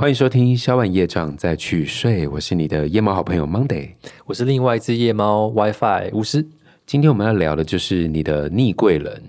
欢迎收听《消完夜障再去睡》，我是你的夜猫好朋友 Monday。我是另外一只夜猫 WiFi 巫师。今天我们要聊的就是你的逆贵人。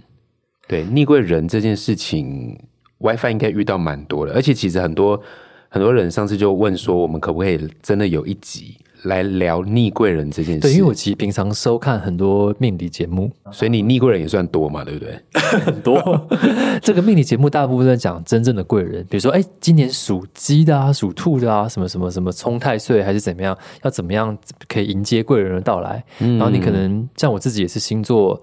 对，逆贵人这件事情，WiFi 应该遇到蛮多的，而且其实很多很多人上次就问说，我们可不可以真的有一集来聊逆贵人这件事？对，因为我其实平常收看很多命理节目，所以你逆贵人也算多嘛，对不对？很 多。这个命理节目大部分在讲真正的贵人，比如说，哎，今年属鸡的啊，属兔的啊，什么什么什么冲太岁还是怎么样，要怎么样可以迎接贵人的到来？然后你可能像我自己也是星座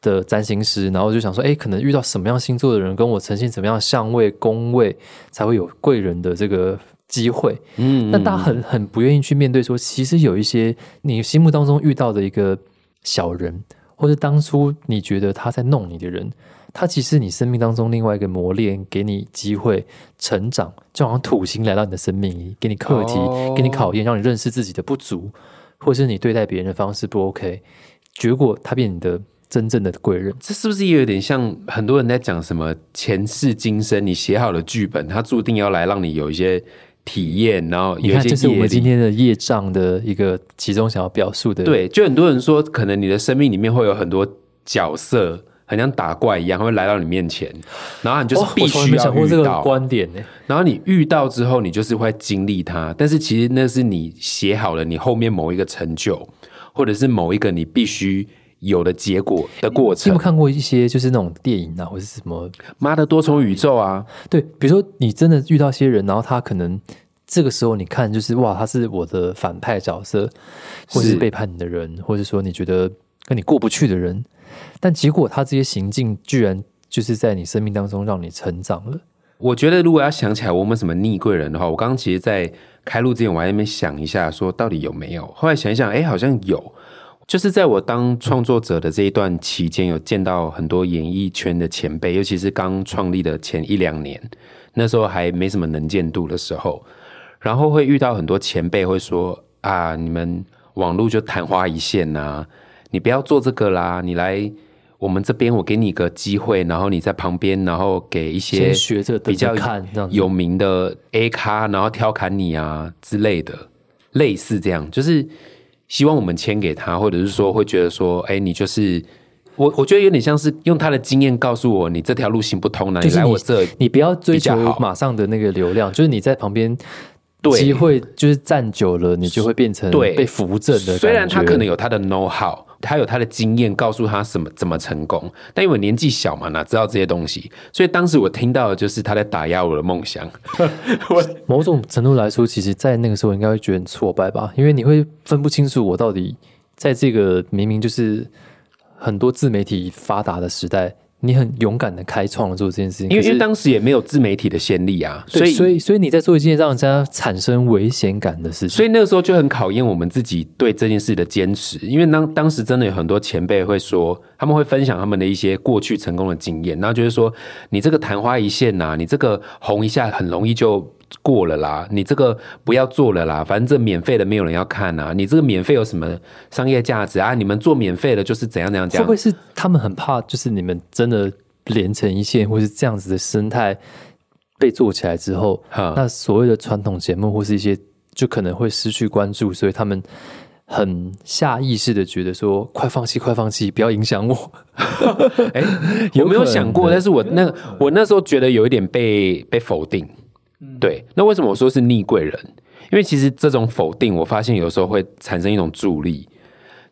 的占星师，然后就想说，哎，可能遇到什么样星座的人跟我呈现怎么样相位宫位，才会有贵人的这个机会。嗯，那大家很很不愿意去面对，说其实有一些你心目当中遇到的一个小人，或者当初你觉得他在弄你的人。他其实你生命当中另外一个磨练，给你机会成长，就好像土星来到你的生命里，给你课题，给你考验，让你认识自己的不足，或是你对待别人的方式不 OK，结果他变你的真正的贵人。这是不是也有点像很多人在讲什么前世今生？你写好了剧本，他注定要来让你有一些体验，然后有一些这是我们今天的业障的一个其中想要表述的。对，就很多人说，可能你的生命里面会有很多角色。很像打怪一样，会来到你面前，然后你就是必须要遇到。观点呢？然后你遇到之后，你就是会经历它。但是其实那是你写好了，你后面某一个成就，或者是某一个你必须有的结果的过程。有没有看过一些就是那种电影啊，或者是什么妈的多重宇宙啊？对，比如说你真的遇到一些人，然后他可能这个时候你看就是哇，他是我的反派角色，或者是背叛你的人，或者说你觉得跟你过不去的人。但结果，他这些行径居然就是在你生命当中让你成长了。我觉得，如果要想起来我们什么逆贵人的话，我刚刚其实，在开录之前，我还在那边想一下，说到底有没有。后来想一想，哎，好像有。就是在我当创作者的这一段期间，有见到很多演艺圈的前辈，尤其是刚创立的前一两年，那时候还没什么能见度的时候，然后会遇到很多前辈会说：“啊，你们网络就昙花一现呐，你不要做这个啦，你来。”我们这边我给你一个机会，然后你在旁边，然后给一些比较有名的 A 咖，然后调侃你啊之类的，类似这样，就是希望我们签给他，或者是说会觉得说，哎，你就是我，我觉得有点像是用他的经验告诉我，你这条路行不通了，你来我这，你不要追求马上的那个流量，就是你在旁边，机会就是站久了，你就会变成被扶正的。虽然他可能有他的 know how。他有他的经验，告诉他什么怎么成功。但因为我年纪小嘛，哪知道这些东西？所以当时我听到的就是他在打压我的梦想。某种程度来说，其实，在那个时候应该会觉得很挫败吧，因为你会分不清楚我到底在这个明明就是很多自媒体发达的时代。你很勇敢的开创了做这件事情，因为因为当时也没有自媒体的先例啊，所以所以所以你在做一件让人家产生危险感的事情，所以那个时候就很考验我们自己对这件事的坚持。因为当当时真的有很多前辈会说，他们会分享他们的一些过去成功的经验，然后就是说，你这个昙花一现呐，你这个红一下很容易就。过了啦，你这个不要做了啦，反正这免费的没有人要看啊。你这个免费有什么商业价值啊？你们做免费的，就是怎样怎样讲？会不会是他们很怕，就是你们真的连成一线，或是这样子的生态被做起来之后，那所谓的传统节目或是一些就可能会失去关注，所以他们很下意识的觉得说，快放弃，快放弃，不要影响我。哎，有没有想过？但是我那我那时候觉得有一点被被否定。对，那为什么我说是逆贵人？因为其实这种否定，我发现有时候会产生一种助力，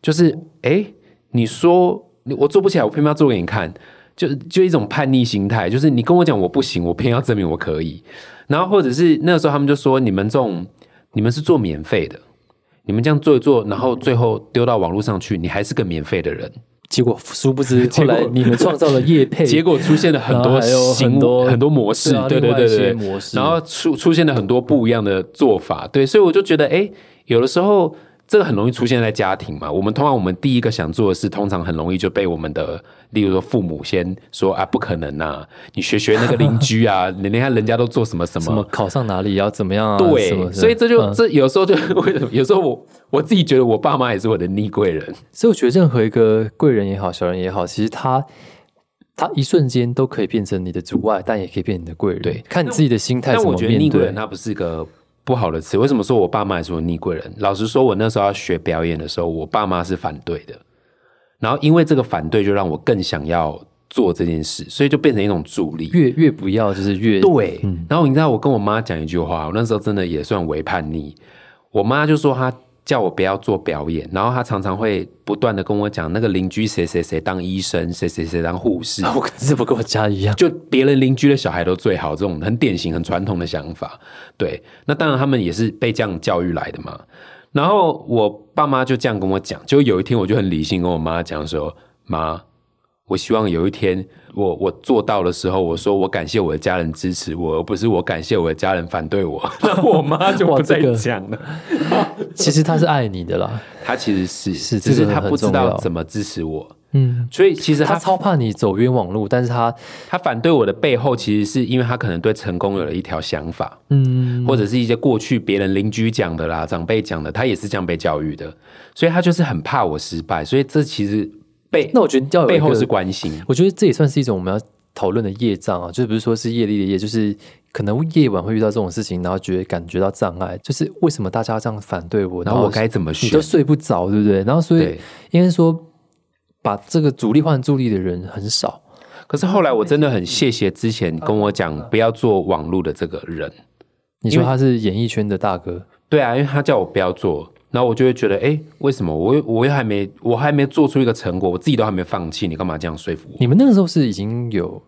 就是哎，你说我做不起来，我偏偏要做给你看，就就一种叛逆心态，就是你跟我讲我不行，我偏要证明我可以。然后或者是那个时候他们就说，你们这种你们是做免费的，你们这样做一做，然后最后丢到网络上去，你还是个免费的人。结果殊不知，后来你们创造了业配，结果出现了很多很多很多模式，对对对对，模式，然后出出现了很多不一样的做法，对，所以我就觉得，哎，有的时候这个很容易出现在家庭嘛。我们通常我们第一个想做的事，通常很容易就被我们的。例如说，父母先说啊，不可能呐！你学学那个邻居啊，你你看人家都做什么什么，什么考上哪里要怎么样啊？对，所以这就这有时候就为什么？有时候我我自己觉得我爸妈也是我的逆贵人，所以我觉得任何一个贵人也好，小人也好，其实他他一瞬间都可以变成你的阻碍，但也可以变你的贵人。对看你自己的心态但怎么面我觉得逆贵对人他不是一个不好的词。为什么说我爸妈也是我逆贵人？老实说，我那时候要学表演的时候，我爸妈是反对的。然后因为这个反对，就让我更想要做这件事，所以就变成一种助力。越越不要就是越对，然后你知道我跟我妈讲一句话，我那时候真的也算为叛逆。我妈就说她叫我不要做表演，然后他常常会不断的跟我讲，那个邻居谁谁谁当医生，谁谁谁当护士，我怎么跟我家一样。就别人邻居的小孩都最好，这种很典型、很传统的想法。对，那当然他们也是被这样教育来的嘛。然后我爸妈就这样跟我讲，就有一天我就很理性跟我妈讲说：“妈，我希望有一天我我做到的时候，我说我感谢我的家人支持我，而不是我感谢我的家人反对我。”那我妈就不再讲了。其实她是爱你的啦，她其实是是只是她不知道怎么支持我，嗯，所以其实她他超怕你走冤枉路，但是他她反对我的背后，其实是因为她可能对成功有了一条想法。嗯，或者是一些过去别人邻居讲的啦、长辈讲的，他也是这样被教育的，所以他就是很怕我失败，所以这其实背那我觉得要有背后是关心，我觉得这也算是一种我们要讨论的业障啊，就是不是说是业力的业，就是可能夜晚会遇到这种事情，然后觉得感觉到障碍，就是为什么大家这样反对我，然后我该怎么选你都？睡不着，对不对？然后所以对，应该说把这个主力换助力的人很少，可是后来我真的很谢谢之前跟我讲不要做网络的这个人，你说他是演艺圈的大哥，对啊，因为他叫我不要做。然后我就会觉得，哎，为什么我又我又还没我还没做出一个成果，我自己都还没放弃，你干嘛这样说服我？你们那个时候是已经有，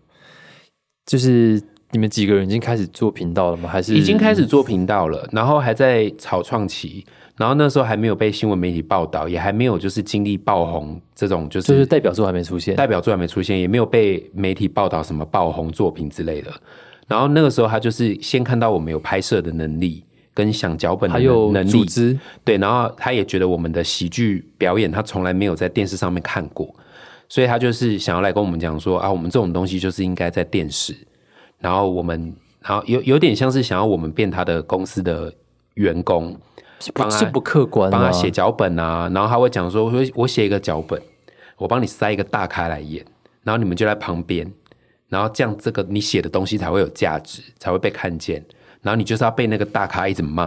就是你们几个人已经开始做频道了吗？还是已经开始做频道了，然后还在草创期，然后那时候还没有被新闻媒体报道，也还没有就是经历爆红这种就是就是代表作还没出现？代表作还没出现，也没有被媒体报道什么爆红作品之类的。然后那个时候他就是先看到我们有拍摄的能力跟想脚本的还有能力，组织，对，然后他也觉得我们的喜剧表演他从来没有在电视上面看过，所以他就是想要来跟我们讲说啊，我们这种东西就是应该在电视，然后我们然后有有点像是想要我们变他的公司的员工，帮他这不客观啊，帮他写脚本啊，然后他会讲说，我说我写一个脚本，我帮你塞一个大咖来演，然后你们就在旁边，然后这样这个你写的东西才会有价值，才会被看见，然后你就是要被那个大咖一直骂，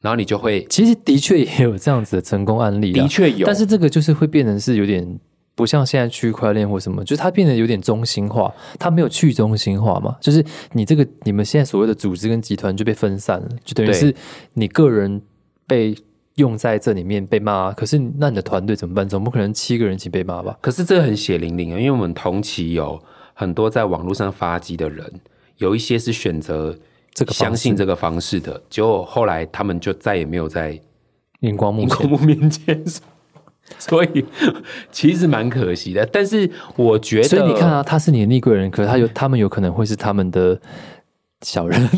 然后你就会其实的确也有这样子的成功案例，的确有，但是这个就是会变成是有点不像现在区块链或什么，就是它变得有点中心化，它没有去中心化嘛，就是你这个你们现在所谓的组织跟集团就被分散了，就等于是你个人被用在这里面被骂，可是那你的团队怎么办？总不可能七个人一起被骂吧？可是这个很血淋淋啊，因为我们同期有很多在网络上发迹的人，有一些是选择这个相信这个方式的，结果后来他们就再也没有在荧光幕前。荧光幕面前，所以其实蛮可惜的。但是我觉得，所以你看啊，他是你的逆贵人，可是他有他们有可能会是他们的小人，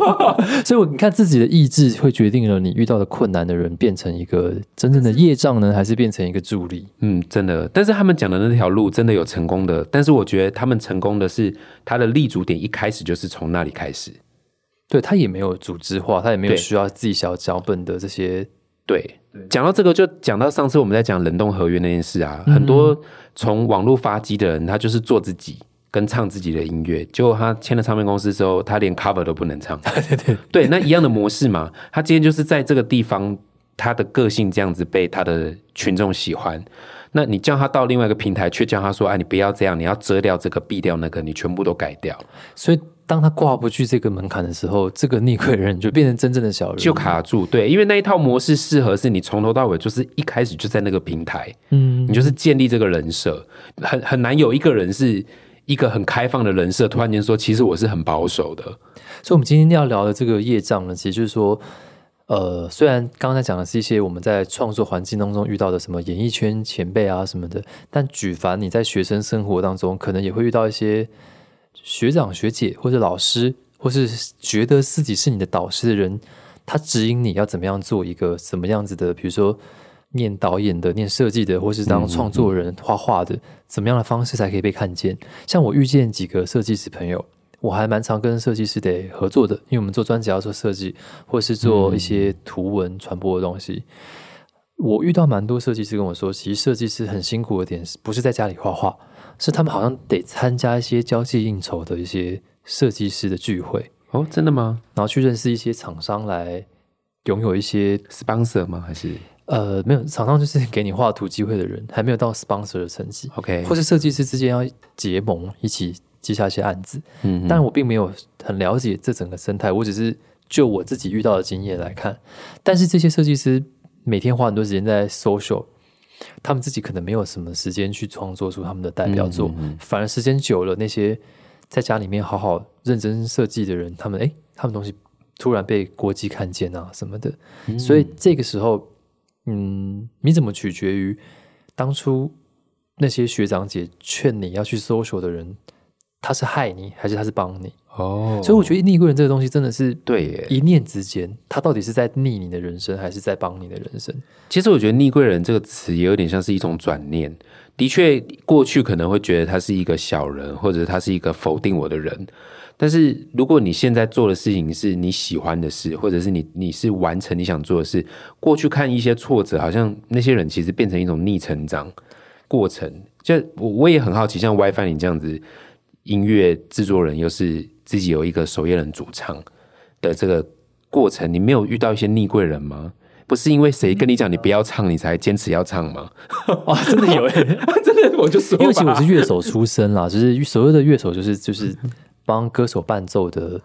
所以我你看自己的意志会决定了你遇到的困难的人变成一个真正的业障呢，还是变成一个助力？嗯，真的，但是他们讲的那条路真的有成功的，但是我觉得他们成功的是他的立足点一开始就是从那里开始。对他也没有组织化，他也没有需要自己小脚本的这些，对，讲到这个，就讲到上次我们在讲冷冻合约那件事啊，嗯很多从网络发迹的人，他就是做自己跟唱自己的音乐，结果他签了唱片公司之后，他连 cover 都不能唱。对对对，那一样的模式嘛，他今天就是在这个地方，他的个性这样子被他的群众喜欢。那你叫他到另外一个平台，却叫他说：“哎，你不要这样，你要遮掉这个，避掉那个，你全部都改掉。”所以当他挂不去这个门槛的时候，这个逆贵人就变成真正的小人，就卡住。对，因为那一套模式适合是你从头到尾就是一开始就在那个平台，嗯，你就是建立这个人设，很很难有一个人是一个很开放的人设，突然间说其实我是很保守的。所以，我们今天要聊的这个业障呢，其实就是说，呃，虽然刚才讲的是一些我们在创作环境当中遇到的什么演艺圈前辈啊什么的，但举凡你在学生生活当中，可能也会遇到一些学长学姐或者老师，或是觉得自己是你的导师的人，他指引你要怎么样做一个什么样子的，比如说。念导演的、念设计的，或是当创作人、画画的，怎么样的方式才可以被看见？像我遇见几个设计师朋友，我还蛮常跟设计师得合作的，因为我们做专辑要做设计，或是做一些图文传播的东西。我遇到蛮多设计师跟我说，其实设计师很辛苦的点，不是在家里画画，是他们好像得参加一些交际应酬的一些设计师的聚会，哦，真的吗然后去认识一些厂商来拥有一些？sponsor 吗？还是呃没有厂商就是给你画图机会的人，还没有到 sponsor 的层级，OK？或是设计师之间要结盟一起接下一些案子。嗯，但我并没有很了解这整个生态，我只是就我自己遇到的经验来看。但是这些设计师每天花很多时间在 social，他们自己可能没有什么时间去创作出他们的代表作，反而时间久了，那些在家里面好好认真设计的人，他们诶，他们东西突然被国际看见啊什么的，所以这个时候，嗯，你怎么取决于当初那些学长姐劝你要去 social 的人，他是害你还是他是帮你？哦，所以我觉得逆贵人这个东西真的是对耶。一念之间，他到底是在逆你的人生，还是在帮你的人生？其实我觉得“逆贵人”这个词也有点像是一种转念。的确，过去可能会觉得他是一个小人，或者他是一个否定我的人。但是如果你现在做的事情是你喜欢的事，或者是你你是完成你想做的事，过去看一些挫折，好像那些人其实变成一种逆成长过程。就我我也很好奇，像 WiFi 你这样子音乐制作人，又是自己有一个守夜人主唱的这个过程，你没有遇到一些逆贵人吗？不是因为谁跟你讲你不要唱，你才坚持要唱吗？哇，真的有诶、真的，我就说，因为其实我是乐手出身啦，就是所谓的乐手，就是就是帮歌手伴奏的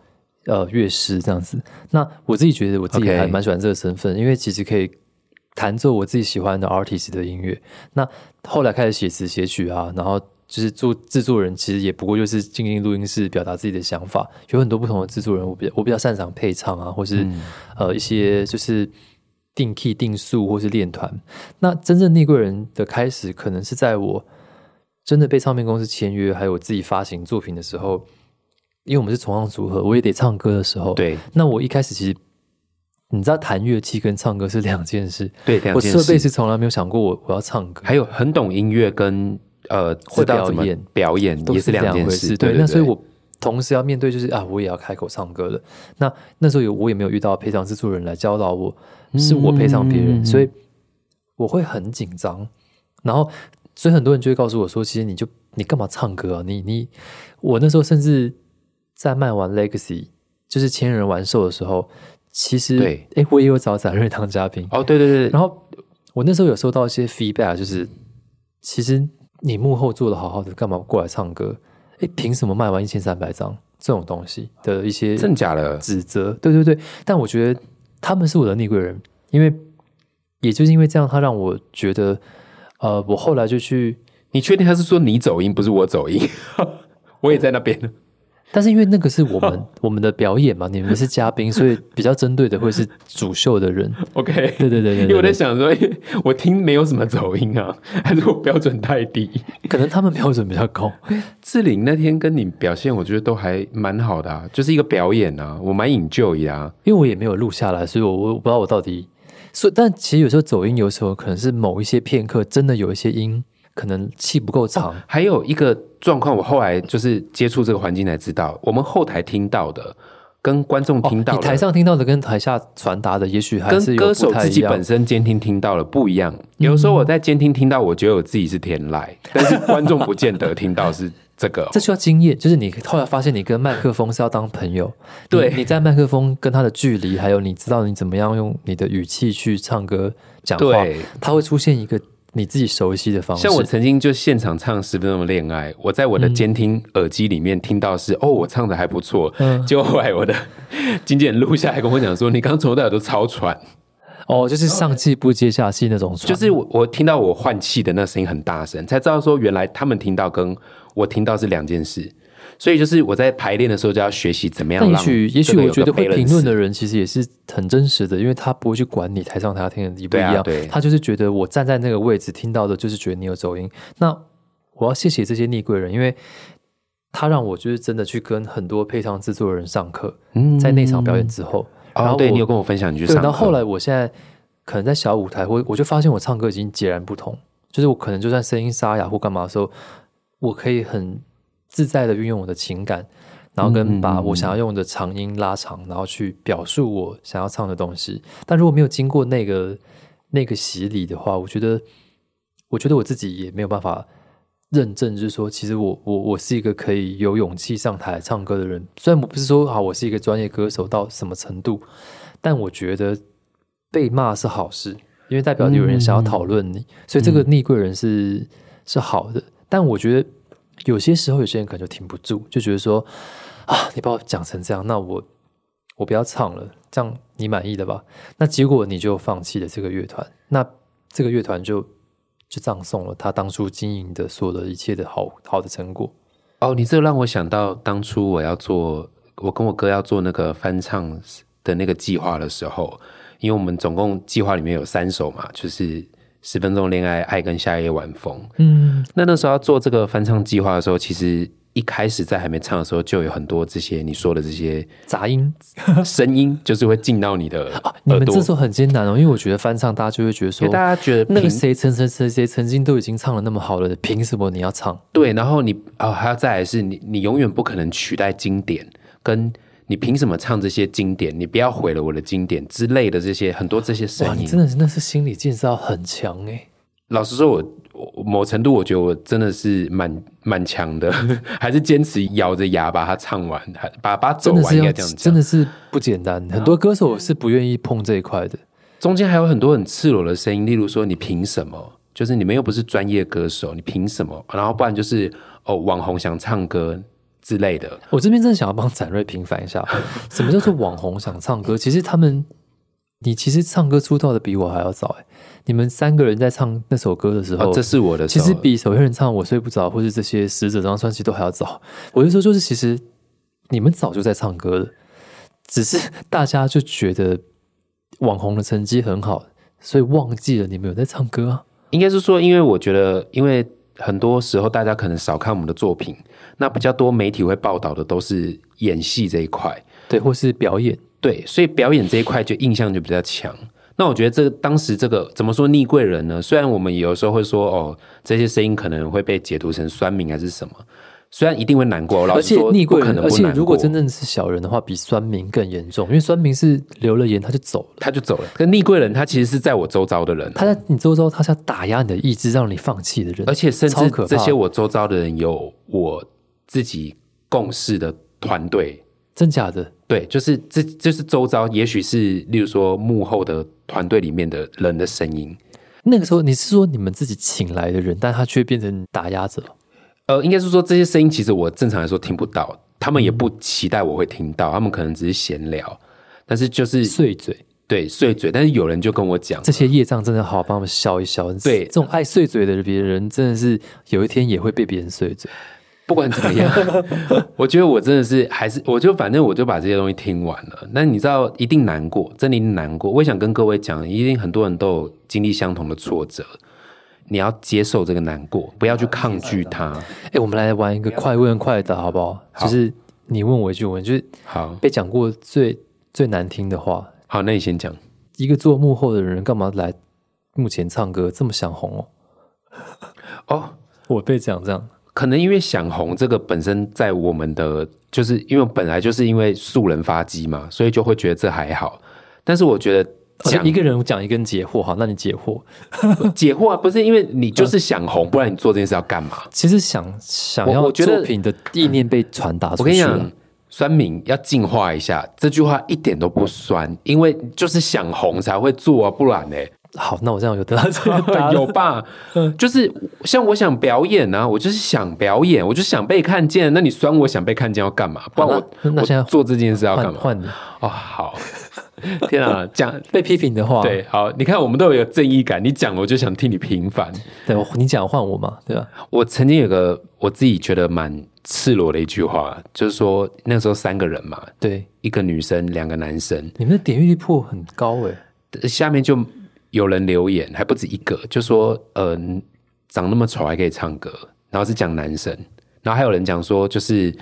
呃乐师这样子。那我自己觉得我自己还蛮喜欢这个身份因为其实可以弹奏我自己喜欢的 artist 的音乐。那后来开始写词写曲啊，然后就是做制作人，其实也不过就是进进录音室表达自己的想法。有很多不同的制作人，我比较我比较擅长配唱啊，或是、呃一些就是。定 key 定速或是练团，那真正逆贵人的开始，可能是在我真的被唱片公司签约，还有我自己发行作品的时候，因为我们是重唱组合，我也得唱歌的时候。，对那我一开始其实，你知道弹乐器跟唱歌是两件事。对，两件我设备是从来没有想过我我要唱歌，还有很懂音乐跟呃会知道怎么表演表演也是两件回事。对，那所以我同时要面对就是啊，我也要开口唱歌了。那那时候有我也没有遇到配唱制作人来教导我，是我配唱别人，嗯所以我会很紧张。然后，所以很多人就会告诉我说，其实你就你干嘛唱歌啊？你你我那时候甚至在卖完 Legacy 就是千人玩售的时候，其实对哎，我也有找展瑞当嘉宾，哦，对对对，然后我那时候有收到一些 feedback，就是其实你幕后做的好好的，干嘛过来唱歌？哎，凭什么卖完一千三百张这种东西的一些真假的？指责？对对对，但我觉得他们是我的逆贵人，因为也就是因为这样，他让我觉得，呃，我后来就去，你确定他是说你走音，不是我走音？我也在那边。但是因为那个是我们 我们的表演嘛，你们是嘉宾，所以比较针对的会是主秀的人。OK，对对对对因为我在，想说，诶我听没有什么走音啊，还是我标准太低？可能他们标准比较高。志玲那天跟你表现，我觉得都还蛮好的啊，就是一个表演啊，我蛮 enjoy 啊。因为我也没有录下来，所以我我我不知道我到底，所以但其实有时候走音，有时候可能是某一些片刻真的有一些音可能气不够长，还有一个状况，我后来就是接触这个环境才知道，我们后台听到的跟观众听到你台上听到的跟台下传达的，也许还跟是有歌手自己本。身监听听到了不一样。有时候我在监听听到，我觉得我自己是天籁，但是观众不见得听到是这个哦、这需要经验，就是你后来发现你跟麦克风是要当朋友，对你你在麦克风跟他的距离，还有你知道你怎么样用你的语气去唱歌讲话对，它会出现一个你自己熟悉的方式。像我曾经就现场唱十分钟的恋爱，我在我的监听耳机里面听到是、哦，我唱的还不错，嗯结果后来我的经纪人录下来跟我讲说，你刚刚从头到尾都超喘，哦，就是上气不接下气那种传，就是我我听到我换气的那声音很大声，才知道说原来他们听到跟我听到是两件事。所以就是我在排练的时候就要学习怎么样让也许，也许我觉得会评论的人其实也是很真实的，因为他不会去管你台上台下听的一不一样，对。啊对他就是觉得我站在那个位置听到的，就是觉得你有走音。那我要谢谢这些逆贵人，因为他让我就是真的去跟很多配唱制作人上课，嗯。在那场表演之后，然哦，后对你有跟我分享你去对，上课，然后后来我现在可能在小舞台，我我就发现我唱歌已经截然不同，就是我可能就算声音沙哑或干嘛的时候，我可以很自在的运用我的情感，然后跟把我想要用的长音拉长，然后去表述我想要唱的东西。但如果没有经过那个那个洗礼的话，我觉得我觉得我自己也没有办法认证，就是说，其实我我我是一个可以有勇气上台唱歌的人。虽然我不是说啊我是一个专业歌手到什么程度，但我觉得被骂是好事，因为代表有人想要讨论你，所以这个逆贵人是、是好的。但我觉得有些时候有些人可能就停不住，就觉得说啊，你把我讲成这样，那我我不要唱了，这样你满意的吧？那结果你就放弃了这个乐团，那这个乐团就就葬送了他当初经营的所有的一切的好好的成果。哦，你这让我想到当初我要做，我跟我哥要做那个翻唱的那个计划的时候，因为我们总共计划里面有三首嘛，就是十分钟恋爱、爱跟夏夜晚风。嗯，那那时候要做这个翻唱计划的时候，其实一开始在还没唱的时候，就有很多这些你说的这些杂音 声音，就是会进到你的 啊，你耳朵。们这时候很艰难哦，因为我觉得翻唱大家就会觉得说，大家觉得那个凭谁曾曾谁谁曾经都已经唱了那么好了，凭什么你要唱？对，然后你啊、还要再来是你，你永远不可能取代经典，跟你凭什么唱这些经典？你不要毁了我的经典之类的这些很多这些，声音你真。的是那是心理建设很强哎。老实说我，我某程度我觉得我真的是蛮蛮强的，还是坚持咬着牙把它唱完，还把把它走完，应该这样讲。真的是不简单，很多歌手是不愿意碰这一块的。中间还有很多很赤裸的声音，例如说你凭什么？就是你们又不是专业歌手，你凭什么？然后不然就是哦，网红想唱歌之类的。我这边真的想要帮展瑞平反一下，什么叫做网红想唱歌？其实他们，你其实唱歌出道的比我还要早哎。你们三个人在唱那首歌的时候，哦，这是我的，其实比守夜人唱《我睡不着》或是这些死者这张专辑都还要早。我就说，就是其实你们早就在唱歌了，只是大家就觉得网红的成绩很好，所以忘记了你们有在唱歌啊。应该是说，因为我觉得，因为很多时候大家可能少看我们的作品，那比较多媒体会报道的都是演戏这一块，对，或是表演，对，所以表演这一块就印象就比较强。那我觉得这个当时这个怎么说逆贵人呢？虽然我们有时候会说哦，这些声音可能会被解读成酸民还是什么，虽然一定会难过，老而且实说逆贵人，不可能而且。如果真正是小人的话，比酸民更严重，因为酸民是留了言他就走了。他就走了，可逆贵人他其实是在我周遭的人，他在你周遭，他是要打压你的意志，让你放弃的人，而且甚至这些我周遭的人有我自己共事的团队，真假的，对，就是这就是周遭，也许是例如说幕后的团队里面的人的声音。那个时候你是说你们自己请来的人，但他却变成打压者，呃，应该是说这些声音其实我正常来说听不到，他们也不期待我会听到，他们可能只是闲聊，但是就是碎嘴。对碎嘴，但是有人就跟我讲，这些业障真的好好帮我们消一消。对这种爱碎嘴的别人，真的是有一天也会被别人碎嘴。不管怎么样，我觉得我真的是还是，我就反正我就把这些东西听完了。那你知道，一定难过，真的难过。我也想跟各位讲，一定很多人都有经历相同的挫折，你要接受这个难过，不要去抗拒它。哎，我们来玩一个快问快答，好不好？就是你问我一句，我就是好被讲过最最难听的话。好，那你先讲。一个做幕后的人，干嘛来幕前唱歌？这么想红哦？哦，我被讲这样，可能因为想红这个本身在我们的，就是因为本来就是因为素人发迹嘛，所以就会觉得这还好。但是我觉得讲讲一个人讲一个人解惑，哈，那你解惑。解惑啊，不是因为你就是想红，不然你做这件事要干嘛？其实想想要作品的意念被传达我出去了跟你讲，酸民要进化一下，这句话一点都不酸，因为就是想红才会做啊，不然呢？好，那我这样有得到 这个答案有吧？就是像我想表演啊，我就是想表演，我就想被看见。那你酸我想被看见要干嘛？不然我那那现在做这件事要干嘛？换哦，好，天啊，讲 被批评的话，对，好，你看我们都有正义感，你讲我就想替你平反。对，你讲换我嘛，对吧？我曾经有个我自己觉得蛮赤裸的一句话，就是说那时候三个人嘛，对，一个女生，两个男生，你们的点阅率破很高哎，下面就有人留言，还不止一个，就说呃长那么丑还可以唱歌，然后是讲男生，然后还有人讲说就是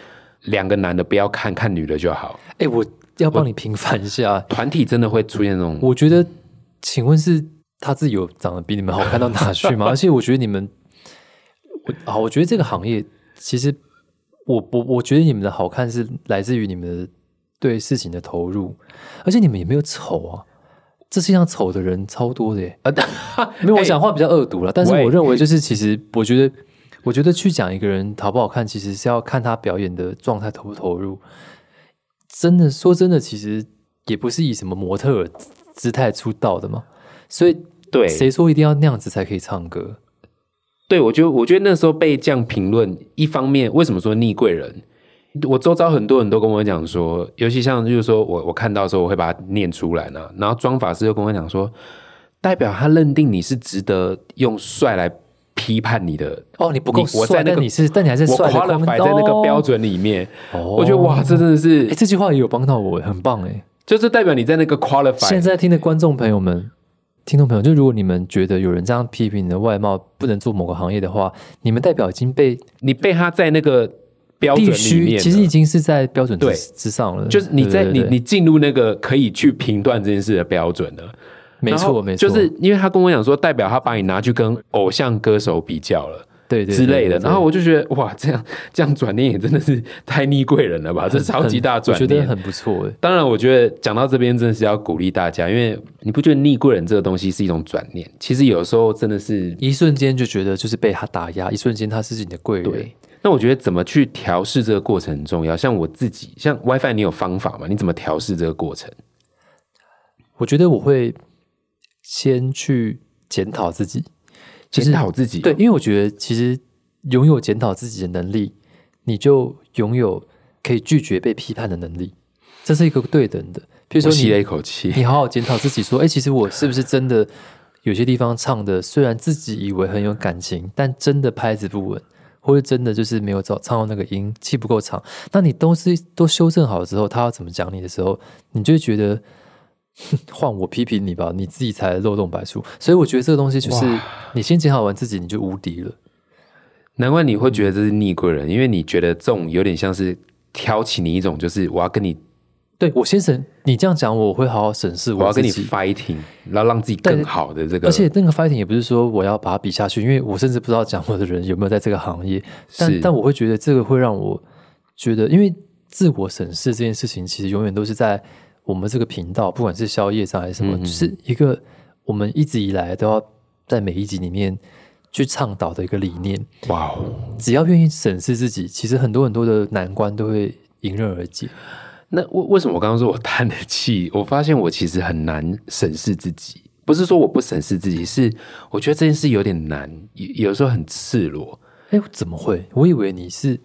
两个男的不要看看女的就好，哎，我要帮你平反一下，团体真的会出现那种我觉得，请问是他自己有长得比你们好看到哪去吗？而且我觉得你们，我啊，我觉得这个行业其实，我我我觉得你们的好看是来自于你们的对事情的投入，而且你们也没有丑啊。这世界上丑的人超多的耶，呃，没有我讲话比较恶毒了，但是我认为就是其实我觉得我觉得去讲一个人好不好看，其实是要看他表演的状态投不投入。真的说真的，其实也不是以什么模特姿态出道的嘛，所以对谁说一定要那样子才可以唱歌？对，我觉得我觉得那时候被这样评论，一方面为什么说逆贵人？我周遭很多人都跟我讲说，尤其像就是说我我看到的时候，我会把它念出来呢。然后庄法师又跟我讲说，代表他认定你是值得用帅来批判你的。哦，你不够帅，你我在那个但你是，但你还是我帅的框 qualify 在那个标准里面，我觉得哇，这真的是哎、，这句话也有帮到我，很棒哎。就是代表你在那个 qualify。现在听的观众朋友们、听众朋友，就如果你们觉得有人这样批评你的外貌不能做某个行业的话，你们代表已经被你被他在那个标准里必须，面，其实已经是在标准之对之上了。就是你在你你进入那个可以去评断这件事的标准了。没错没错，就是因为他跟我讲说，代表他把你拿去跟偶像歌手比较了对对之类的，然后我就觉得哇，这样这样转念也真的是太逆贵人了吧，这超级大转念。我觉得很不错哎。当然，我觉得讲到这边真的是要鼓励大家，因为你不觉得逆贵人这个东西是一种转念？其实有时候真的是一瞬间就觉得就是被他打压，一瞬间他是你的贵人。对。那我觉得怎么去调试这个过程很重要。像我自己，像 WiFi，你有方法吗？你怎么调试这个过程？我觉得我会先去检讨自己，就是检讨自己哦、对，因为我觉得其实拥有检讨自己的能力，你就拥有可以拒绝被批判的能力，这是一个对等的。比如说我吸了一，口气，你好好检讨自己，说，哎，其实我是不是真的有些地方唱的，虽然自己以为很有感情，但真的拍子不稳，或者真的就是没有找唱到那个音，气不够长。那你东西都修正好了之后，他要怎么讲你的时候，你就会觉得。哼 换我批评你吧，你自己才漏洞百出。所以我觉得这个东西就是你先检讨完自己，你就无敌了。难怪你会觉得这是逆贵人，因为你觉得这种有点像是挑起你一种，就是我要跟你，对我先生，你这样讲，我会好好审视我要跟你 fighting，然后让自己更好的这个，而且那个 fighting 也不是说我要把它比下去，因为我甚至不知道讲我的人有没有在这个行业，但但我会觉得这个会让我觉得，因为自我审视这件事情，其实永远都是在我们这个频道，不管是宵夜上还是什么，嗯就是一个我们一直以来都要在每一集里面去倡导的一个理念。哇哦，只要愿意审视自己，其实很多很多的难关都会迎刃而解。那为为什么我刚刚说我叹了气？我发现我其实很难审视自己，不是说我不审视自己，是我觉得这件事有点难，有有时候很赤裸。哎，怎么会？我以为你是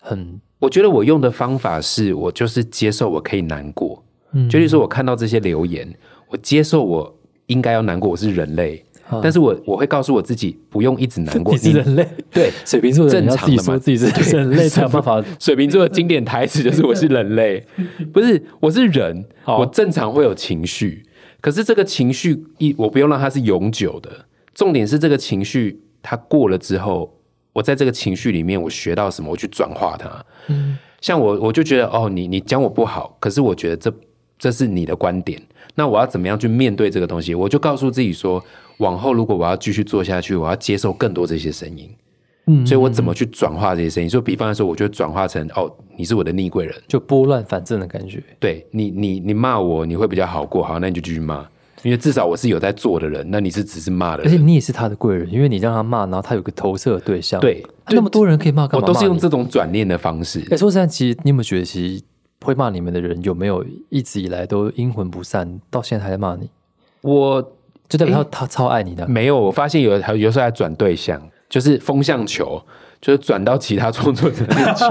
很我觉得我用的方法是我就是接受我可以难过，嗯就例如说我看到这些留言，我接受我应该要难过，我是人类，啊。但是我我会告诉我自己不用一直难过，你是人类，对水瓶座的正常的嘛。说自己是人类才有办法。水瓶座的经典台词就是“我是人类”，不是我是人，我正常会有情绪，可是这个情绪一我不用让它是永久的，重点是这个情绪它过了之后，我在这个情绪里面我学到什么，我去转化它。嗯。像我我就觉得哦，你你讲我不好，可是我觉得这这是你的观点，那我要怎么样去面对这个东西？我就告诉自己说，往后如果我要继续做下去，我要接受更多这些声音。嗯所以我怎么去转化这些声音？所以，比方来说，我就转化成哦，你是我的逆贵人，就拨乱反正的感觉。对你，你你骂我，你会比较好过，好，那你就继续骂，因为至少我是有在做的人，那你是只是骂的而且，你也是他的贵人，因为你让他骂，然后他有个投射的对象。对啊那么多人可以骂，干我都是用这种转念的方式。哎，说实在，其实你有没有觉得，其实会骂你们的人，有没有一直以来都阴魂不散，到现在还在骂你？我就代表他他超爱你的。没有，我发现有有时候还转对象，就是风向球，就是转到其他创作者那去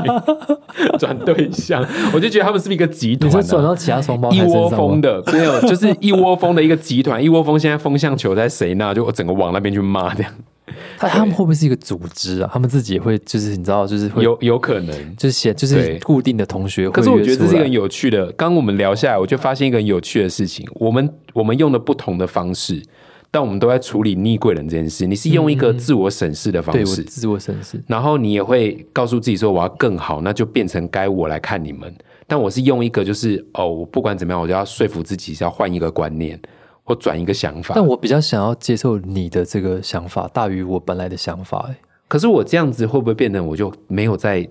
转对象，我就觉得他们是不是一个集你团、啊？是转到其他双胞胎一？窝蜂的，没有，就是一窝蜂的一个集团，一窝蜂现在风向球在谁那，就我整个往那边去骂，这样 他他们会不会是一个组织啊？他们自己也会，就是你知道，就是会有有可能。就是写就是固定的同学会可是我觉得这是一个很有趣的。刚刚我们聊下来，我就发现一个很有趣的事情。我们我们用的不同的方式，但我们都在处理逆贵人这件事。你是用一个自我审视的方式，自我审视。然后你也会告诉自己说我要更好，那就变成该我来看你们。但我是用一个就是哦，我不管怎么样，我就要说服自己是要换一个观念或转一个想法。但我比较想要接受你的这个想法，大于我本来的想法、欸。可是我这样子会不会变得我就没有在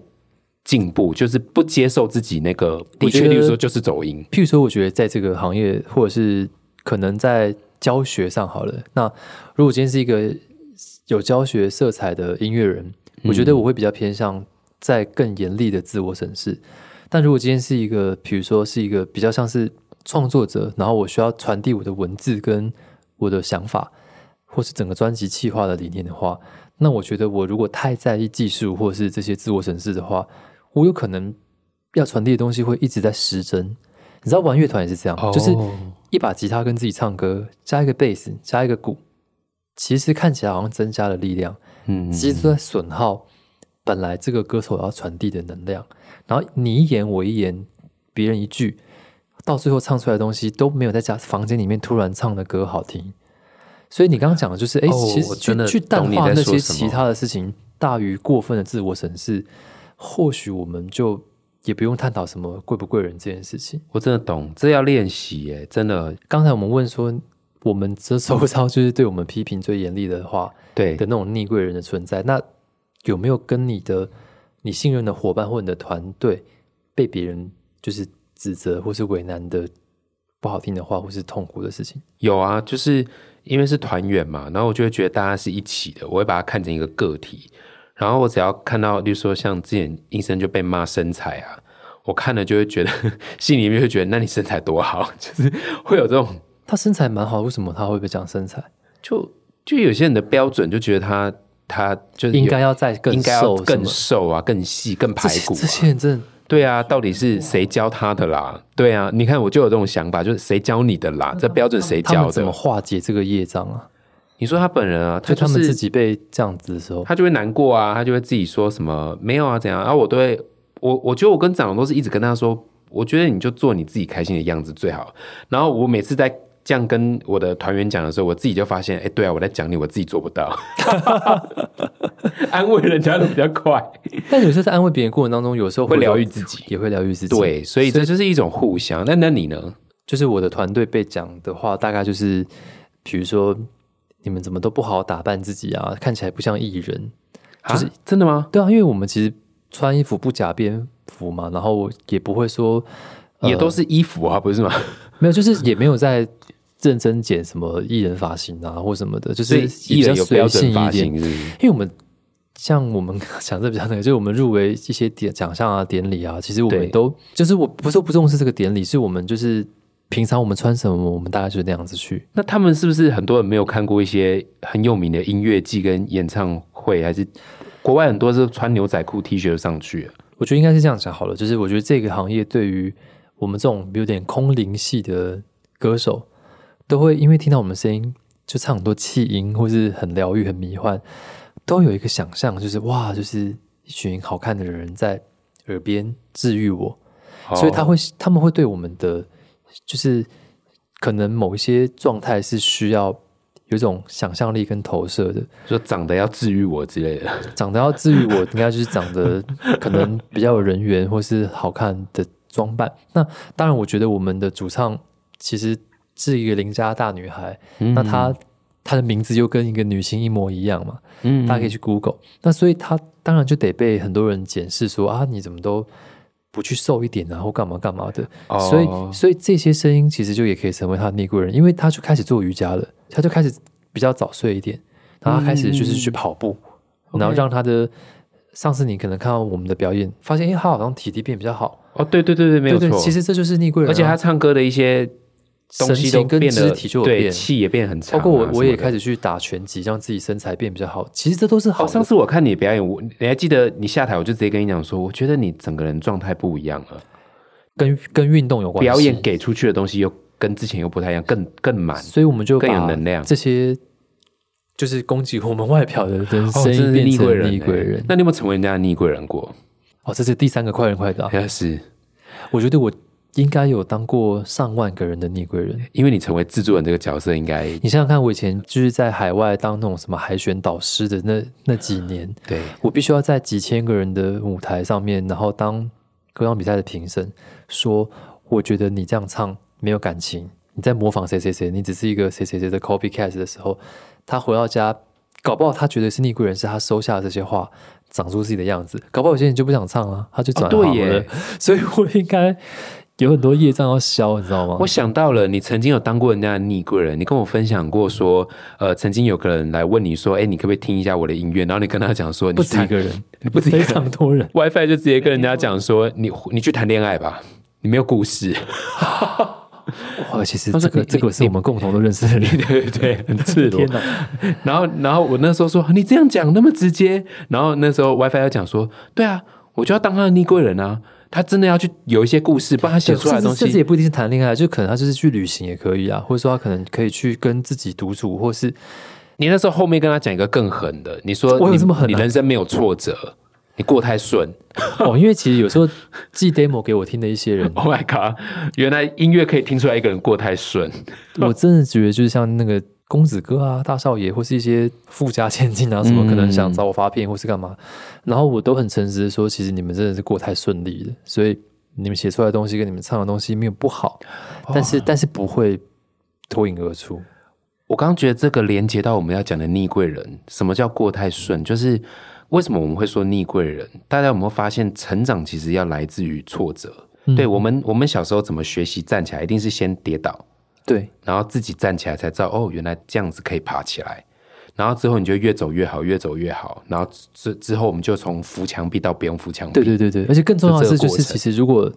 进步，就是不接受自己那个的确，我觉得例如说就是走音。譬如说，我觉得在这个行业，或者是可能在教学上好了，那如果今天是一个有教学色彩的音乐人，我觉得我会比较偏向在更严厉的自我审视。但如果今天是一个，比如说是一个比较像是创作者，然后我需要传递我的文字跟我的想法，或是整个专辑企划的理念的话，那我觉得我如果太在意技术或是这些自我审视的话，我有可能要传递的东西会一直在失真。你知道玩乐团也是这样，就是哦一把吉他跟自己唱歌，加一个贝斯，加一个鼓，其实看起来好像增加了力量，嗯，其实都在损耗本来这个歌手要传递的能量。然后你一言我一言，别人一句，到最后唱出来的东西都没有在家房间里面突然唱的歌好听。所以你刚刚讲的就是，哎、哦其实我真的去去淡化那些其他的事情，大于过分的自我审视，或许我们就也不用探讨什么贵不贵人这件事情。我真的懂，这要练习耶，真的。刚才我们问说，我们这周遭就是对我们批评最严厉的话对的那种逆贵人的存在，那有没有跟你的你信任的伙伴或你的团队被别人就是指责或是为难的不好听的话，或是痛苦的事情？有啊，就是因为是团员嘛，然后我就会觉得大家是一起的，我会把它看成一个个体。然后我只要看到，例如说像之前医生就被骂身材啊，我看了就会觉得 心里面会觉得，那你身材多好，就是会有这种，他身材蛮好，为什么他会被讲身材？就就有些人的标准就觉得他他就应该要再更应该要更瘦啊，更细，更排骨、啊。这这些人真的对啊，到底是谁教他的啦？对啊，你看我就有这种想法，就是谁教你的啦？这标准谁教的怎么？化解这个业障啊？你说他本人啊，他就他们就是自己被这样子的时候，他就会难过啊，他就会自己说什么没有啊怎样，然后我都会，我我觉得我跟长龙都是一直跟他说，我觉得你就做你自己开心的样子最好。然后我每次在这样跟我的团员讲的时候，我自己就发现，哎，对啊，我在讲你，我自己做不到，安慰人家都比较快，但有时候在安慰别人过程当中，有时候会疗愈自己。也会疗愈自己。对，所以这就是一种互相。那那你呢？就是我的团队被讲的话，大概就是，比如说你们怎么都不好好打扮自己啊，看起来不像艺人。就是、真的吗？对啊，因为我们其实穿衣服不假蝙蝠嘛，然后也不会说，呃也都是衣服啊，不是吗？没有，就是也没有在认真剪什么艺人发型啊或什么的，就是艺人有标准发。型，是是？因为我们像我们讲这比较那个，就是我们入围一些典奖项啊、典礼啊，其实我们都就是我不是说不重视这个典礼，是我们就是平常我们穿什么，我们大概就是那样子去。那他们是不是很多人没有看过一些很有名的音乐季跟演唱会？还是国外很多是穿牛仔裤、T 恤上去？我觉得应该是这样讲好了，就是我觉得这个行业对于我们这种有点空灵系的歌手，都会因为听到我们声音就唱很多气音，或是很疗愈、很迷幻，都有一个想象，就是哇，就是一群好看的人在耳边治愈我，所以他哦会他们会对我们的就是可能某一些状态是需要有一种想象力跟投射的，说长得要治愈我之类的。长得要治愈我，应该就是长得可能比较有人缘或是好看的装扮。那当然，我觉得我们的主唱其实是一个邻家大女孩，那她她的名字又跟一个女星一模一样嘛，嗯大家可以去 Google。那所以她当然就得被很多人检视说啊，你怎么都不去瘦一点啊，或干嘛干嘛的。哦。所以，所以这些声音其实就也可以成为她的逆贵人，因为她就开始做瑜伽了，她就开始比较早睡一点，然后他开始就是去跑步，然后让她的上次你可能看到我们的表演，发现哎，他好像体力变比较好，哦，对对对对，没有错。对对，其实这就是逆贵人啊、而且他唱歌的一些东西都神情跟变得肢体就变对气也变很长啊、包括我，我也开始。去打拳击，让自己身材变比较好。其实这都是好哦，上次我看你表演，我你还记得你下台，我就直接跟你讲说，我觉得你整个人状态不一样了，跟跟运动有关系，表演给出去的东西又跟之前又不太一样，更更满。所以我们就更有能量这些就是攻击我们外表的人哦，声真是音变成逆贵人、逆贵人。那你有没有成为人家的逆贵人过？哦，这是第三个快人快答。也 是，我觉得我应该有当过上万个人的逆贵人。因为你成为制作人这个角色，应该你想想看，我以前就是在海外当那种什么海选导师的那那几年，对。我必须要在几千个人的舞台上面，然后当歌唱比赛的评审，说我觉得你这样唱没有感情，你在模仿谁谁谁，你只是一个谁谁谁的 copycat 的时候，他回到家，搞不好他觉得是逆贵人，是他收下这些话，长出自己的样子，搞不好有些人就不想唱了，他就转行了，耶。所以我应该有很多业障要消，你知道吗我？想到了，你曾经有当过人家的逆贵人，你跟我分享过说，呃，曾经有个人来问你说，哎，你可不可以听一下我的音乐？然后你跟他讲说，你不止一谈个人，你 不止非人常多人。WiFi 就直接跟人家讲说，你你去谈恋爱吧，你没有故事。哇，其实这个这个是我们共同都认识的人。对对对，很赤裸！然后然后我那时候说，你这样讲那么直接，然后那时候 WiFi 要讲说，对啊，我就要当他的逆贵人啊，他真的要去有一些故事，帮他写出来的东西。甚至也不一定是谈恋爱，就可能他就是去旅行也可以啊，或者说他可能可以去跟自己独处，或是你那时候后面跟他讲一个更狠的，你说我有你这么狠啊你人生没有挫折，你过太顺。哦，因为其实有时候 寄 demo 给我听的一些人，Oh my god！原来音乐可以听出来一个人过太顺。我真的觉得就是像那个公子哥啊、大少爷，或是一些富家千金啊，什么嗯可能想找我发片或是干嘛，然后我都很诚实的说，其实你们真的是过太顺利了，所以你们写出来的东西跟你们唱的东西没有不好，但是但是不会脱颖而出。我刚刚觉得这个连接到我们要讲的逆贵人，什么叫过太顺？就是为什么我们会说逆贵人？大家有没有发现，成长其实要来自于挫折？对我们，我们小时候怎么学习站起来，一定是先跌倒，对，然后自己站起来才知道，哦，原来这样子可以爬起来。然后之后你就越走越好，越走越好。然后之之后我们就从扶墙壁到不用扶墙壁。对对对对，而且更重要的是，就是其实如果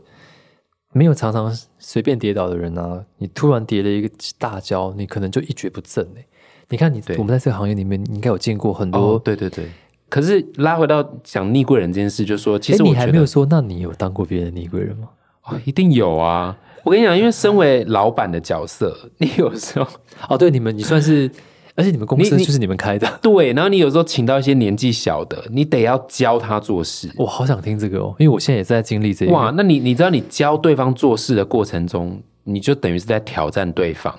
没有常常随便跌倒的人啊，你突然跌了一个大跤，你可能就一蹶不振哎、你看你对我们在这个行业里面，你应该有见过很多哦，对对对。可是拉回到讲逆贵人这件事，就说其哎，实我你还没有说，那你有当过别人的逆贵人吗？哦一定有啊。我跟你讲，因为身为老板的角色，你有时候哦，对，你们你算是，而且你们公司就是你们开的，对，然后你有时候请到一些年纪小的，你得要教他做事。我好想听这个哦，因为我现在也在经历这个。哇，那你你知道你教对方做事的过程中，你就等于是在挑战对方。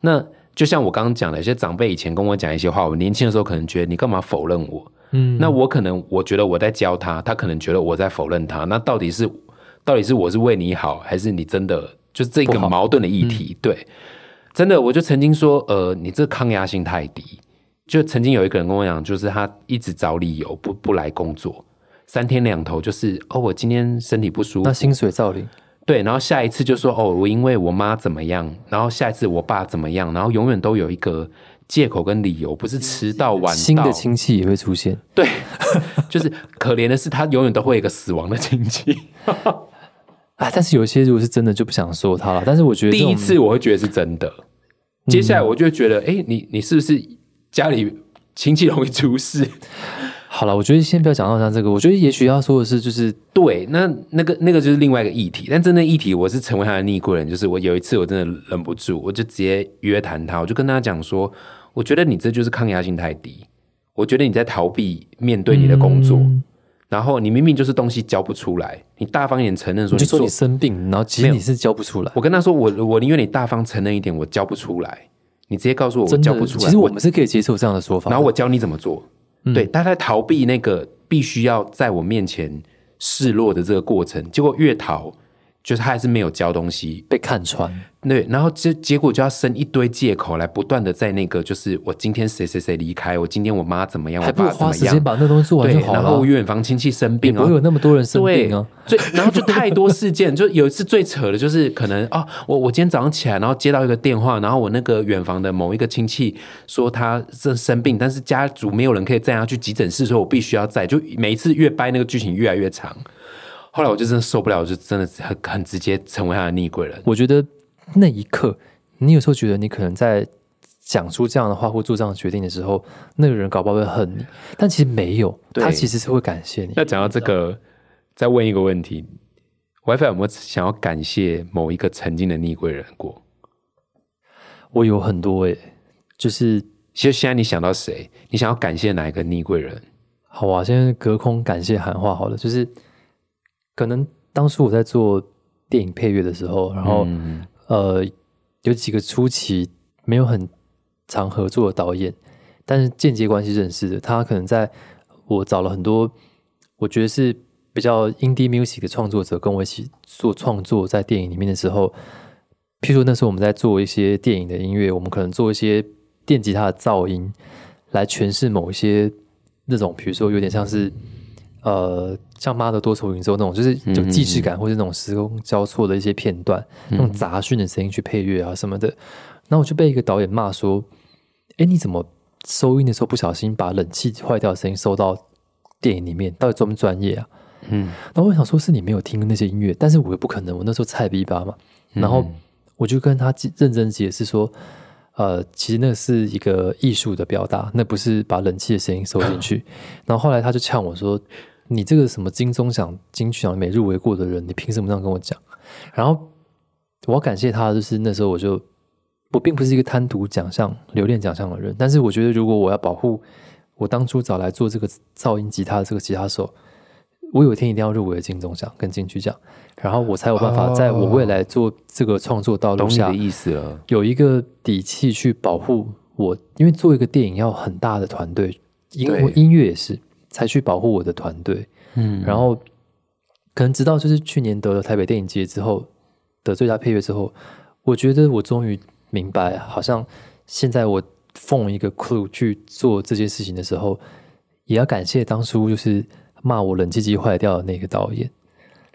那就像我刚刚讲的，有些长辈以前跟我讲一些话，我年轻的时候可能觉得你干嘛否认我？嗯，那我可能我觉得我在教他，他可能觉得我在否认他。那到底是到底是我是为你好，还是你真的就是这个矛盾的议题？对，真的，我就曾经说，呃，你这抗压性太低。就曾经有一个人跟我讲，就是他一直找理由不不来工作，三天两头就是哦，我今天身体不舒服那，薪水照领，对，然后下一次就说哦，我因为我妈怎么样，然后下一次我爸怎么样，然后永远都有一个借口跟理由，不是迟到晚新的，亲戚也会出现。对，就是可怜的是他永远都会有一个死亡的亲戚。啊，但是有一些如果是真的就不想说他了。但是我觉得第一次我会觉得是真的，接下来我就觉得，哎、你你是不是家里亲戚容易出事？好了，我觉得先不要讲到像这个，我觉得也许要说的是，就是对，那那个那个就是另外一个议题，但真的议题我是成为他的逆贵人，就是我有一次我真的忍不住，我就直接约谈他，我就跟他讲说，我觉得你这就是抗压性太低，我觉得你在逃避面对你的工作，嗯然后你明明就是东西交不出来，你大方一点承认说做你就说你生病，然后其实你是教不出来。我跟他说我我宁愿你大方承认一点，我交不出来，你直接告诉我我真的，交不出来，其实我们是可以接受这样的说法的。然后我教你怎么做。嗯对，他在逃避那个必须要在我面前示弱的这个过程，结果越逃，就是他还是没有教东西。被看穿，对，然后结结果就要生一堆借口来不断的在那个，就是我今天谁谁谁离开，我今天我妈怎么样，我爸怎么样。把那东西做完对就，好然后了，远房亲戚生病啊不会，有那么多人生病啊。最然后就太多事件，就有一次最扯的就是可能哦，我我今天早上起来，然后接到一个电话，然后我那个远房的某一个亲戚说他正生病，但是家族没有人可以载他去急诊室，所以我必须要在，就每一次越掰那个剧情越来越长。后来我就真的受不了，我就真的很很直接成为他的逆贵人。我觉得那一刻，你有时候觉得你可能在讲出这样的话或做这样的决定的时候，那个人搞不好会恨你，但其实没有，他其实是会感谢你。那讲到这个，再问一个问题：WiFi 有没有想要感谢某一个曾经的逆贵人过？我有很多诶、就是其实现在你想到谁？你想要感谢哪一个逆贵人？好啊，现在隔空感谢喊话好了，就是可能当初我在做电影配乐的时候，然后、嗯呃有几个初期没有很常合作的导演，但是间接关系认识的，他可能在我找了很多我觉得是比较 indie music 的创作者跟我一起做创作在电影里面的时候，譬如说那时候我们在做一些电影的音乐，我们可能做一些电吉他的噪音来诠释某一些那种，比如说有点像是呃，像《妈的多重宇宙》那种，就是有既视感，或者那种时空交错的一些片段，那种杂讯的声音去配乐啊什么的。然后我就被一个导演骂说：“哎，你怎么收音的时候不小心把冷气坏掉的声音收到电影里面？到底专不专业啊？”嗯，然后我想说，是你没有听那些音乐，但是我又不可能，我那时候菜逼吧嘛。然后我就跟他认真解释说：“呃，其实那是一个艺术的表达，那不是把冷气的声音收进去。”然后后来他就呛我说。你这个什么金钟奖、金曲奖没入围过的人，你凭什么这样跟我讲？然后我要感谢他，就是那时候我就我并不是一个贪图奖项、留恋奖项的人，但是我觉得如果我要保护我当初找来做这个噪音吉他的这个吉他手，我有一天一定要入围金钟奖跟金曲奖，然后我才有办法在我未来做这个创作道路下，意思了，有一个底气去保护我，因为做一个电影要很大的团队，因为音乐也是。才去保护我的团队，嗯，然后可能直到就是去年得了台北电影节之后的最佳配乐之后，我觉得我终于明白，好像现在我奉一个 clue 去做这件事情的时候，也要感谢当初就是骂我冷气机坏掉的那个导演，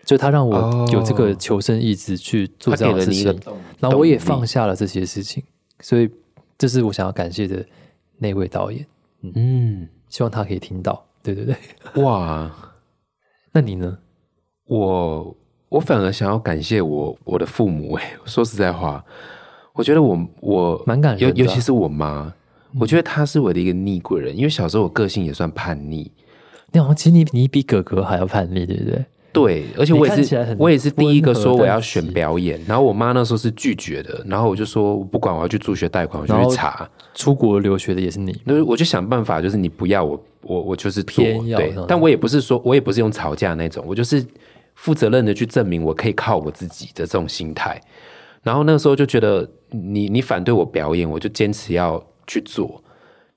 就他让我有这个求生意志去做这样的事情，然后我也放下了这些事情，所以这是我想要感谢的那位导演，嗯，希望他可以听到。对对对，哇！那你呢？我我反而想要感谢我我的父母。哎，说实在话，我觉得我我蛮感尤尤其是我妈，我觉得她是我的一个逆贵人。因为小时候我个性也算叛逆，你好像其实你你比哥哥还要叛逆，对不对？对，而且我也是我也是第一个说我要选表演，然后我妈那时候是拒绝的，然后我就说我不管我要去助学贷款，我就去查。出国留学的也是你，那我就想办法，就是你不要我，我我就是做对，但我也不是说我也不是用吵架那种，我就是负责任的去证明我可以靠我自己的这种心态。然后那个时候就觉得你你反对我表演，我就坚持要去做。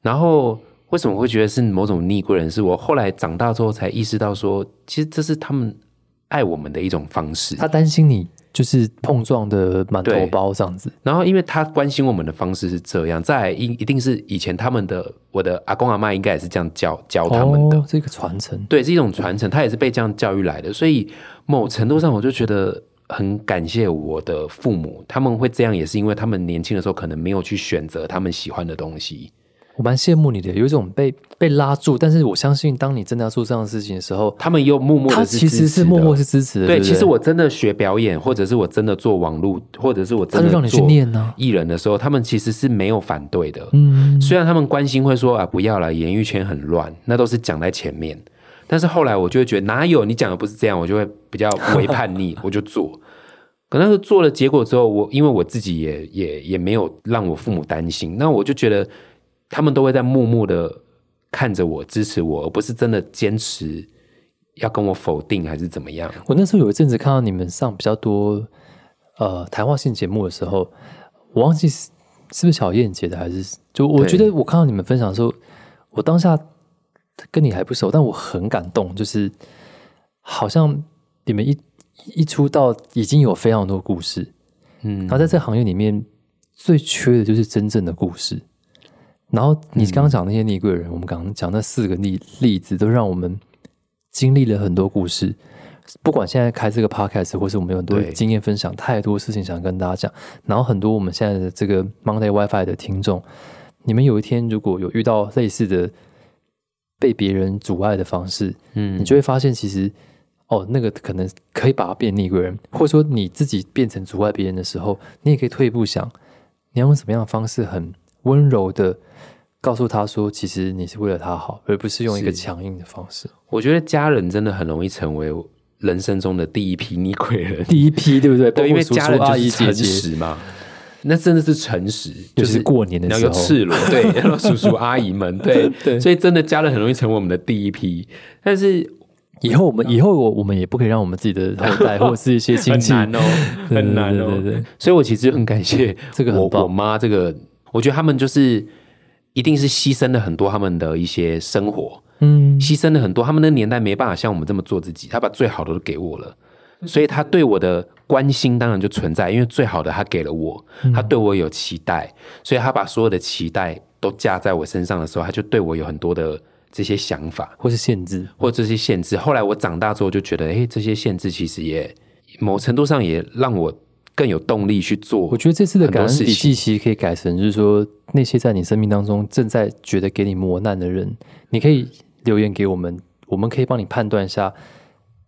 然后为什么会觉得是某种逆贵人？是我后来长大之后才意识到，说其实这是他们。爱我们的一种方式，他担心你就是碰撞的满头包这样子。然后，因为他关心我们的方式是这样，再一一定是以前他们的我的阿公阿妈应该也是这样教教他们的这个传承，对，是一种传承，他也是被这样教育来的。所以某程度上，我就觉得很感谢我的父母，他们会这样，也是因为他们年轻的时候可能没有去选择他们喜欢的东西。我蛮羡慕你的，有一种被被拉住，但是我相信，当你真的要做这样的事情的时候，他们又默默的，他其实是默默是支持的。对，其实我真的学表演，或者是我真的做网络，或者是我真的让你去念呢艺人的时候，他们其实是没有反对的。嗯，虽然他们关心会说啊，不要了，演艺圈很乱，那都是讲在前面。但是后来我就会觉得，哪有你讲的不是这样，我就会比较违叛逆，我就做。可能是做了结果之后，我因为我自己也也也没有让我父母担心，那我就觉得。他们都会在默默的看着我支持我，而不是真的坚持要跟我否定还是怎么样。我那时候有一阵子看到你们上比较多呃谈话性节目的时候，我忘记是是不是小燕姐的，还是就我觉得我看到你们分享的时候，我当下跟你还不熟，但我很感动，就是好像你们一一出道已经有非常多故事，嗯，然后在这个行业里面最缺的就是真正的故事。然后你刚刚讲那些逆贵人，我们刚刚讲那四个例例子，都让我们经历了很多故事。不管现在开这个 podcast，或是我们有很多经验分享，太多事情想跟大家讲。然后很多我们现在的这个 Monday WiFi 的听众，你们有一天如果有遇到类似的被别人阻碍的方式，嗯，你就会发现其实哦，那个可能可以把它变逆贵人，或者说你自己变成阻碍别人的时候，你也可以退一步想，你要用什么样的方式，很温柔的。告诉他说，其实你是为了他好，而不是用一个强硬的方式。我觉得家人真的很容易成为人生中的第一批逆贵人，第一批对不对？对，因为家人就是诚实嘛，那真的是诚实，就是过年的时候赤裸，对，然后叔叔阿姨们，对对，所以真的家人很容易成为我们的第一批。但是以后我们以后我我们也不可以让我们自己的后代或者是一些 亲戚哦，很难哦，对对。所以我其实很感谢这个我我妈，这个我觉得他们就是。一定是牺牲了很多他们的一些生活，嗯，牺牲了很多。他们的年代没办法像我们这么做自己，他把最好的都给我了，所以他对我的关心当然就存在，因为最好的他给了我，他对我有期待，所以他把所有的期待都架在我身上的时候，他就对我有很多的这些想法或是限制。或这些限制。后来我长大之后就觉得，哎，这些限制其实也某程度上也让我更有动力去做。我觉得这次的感恩笔记其实可以改成，就是说那些在你生命当中正在觉得给你磨难的人，你可以留言给我们，我们可以帮你判断一下，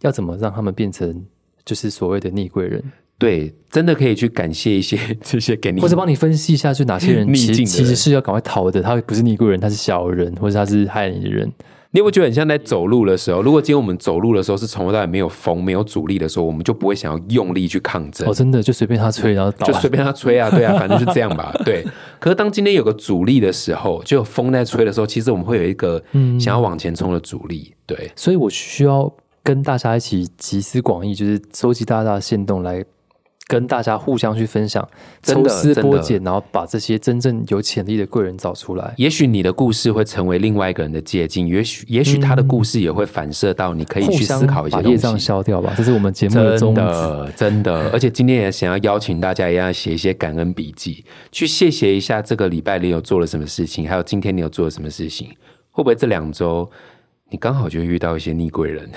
要怎么让他们变成就是所谓的逆贵人，对，真的可以去感谢一些 这些给你或者帮你分析一下，就哪些人逆其实境其实是要赶快逃的，他不是逆贵人，他是小人，或者他是害你的人。你有没有觉得很像在走路的时候？如果今天我们走路的时候是从头到尾没有风、没有阻力的时候，我们就不会想要用力去抗争哦，，真的就随便他吹，然后倒就随便他吹啊，对啊，反正是这样吧。对。可是当今天有个阻力的时候，就有风在吹的时候，其实我们会有一个嗯想要往前冲的阻力。对，所以我需要跟大家一起集思广益，就是收集大家的行动来跟大家互相去分享，抽丝剥茧，然后把这些真正有潜力的贵人找出来。也许你的故事会成为另外一个人的借鉴，也许也许他的故事也会反射到你可以去相思考一些把业障西。消掉吧，这是我们节目的宗真旨。的，真的，而且今天也想要邀请大家一样写一些感恩笔记，去谢谢一下这个礼拜你有做了什么事情，还有今天你有做了什么事情。会不会这两周你刚好就遇到一些逆贵人？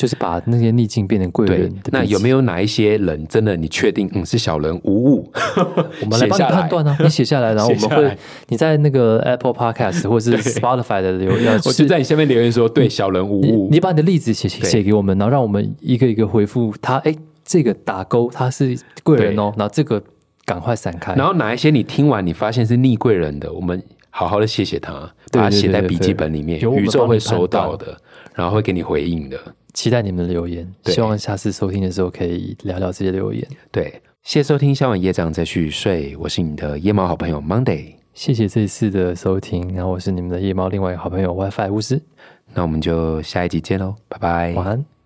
就是把那些逆境变成贵人的，那有没有？哪一些人真的你确定嗯是小人无误？我们来帮你判断啊，你写下来，然后我们会你在那个 Apple Podcast 或是 Spotify 的留言，我就在你下面留言说对小人无误。你把你的例子写写给我们，然后让我们一个一个回复他。哎，这个打勾他是贵人哦，然后这个赶快闪开。然后哪一些你听完你发现是逆贵人的，我们好好的谢谢他，把它写在笔记本里面，宇宙会收到的，然后会给你回应的。期待你们的留言，希望下次收听的时候可以聊聊这些留言。对，谢谢收听，下晚夜长再去睡，我是你的夜猫好朋友 Monday，谢谢这次的收听，然后我是你们的夜猫另外一个好朋友 WiFi 巫师，那我们就下一集见喽，拜拜，晚安。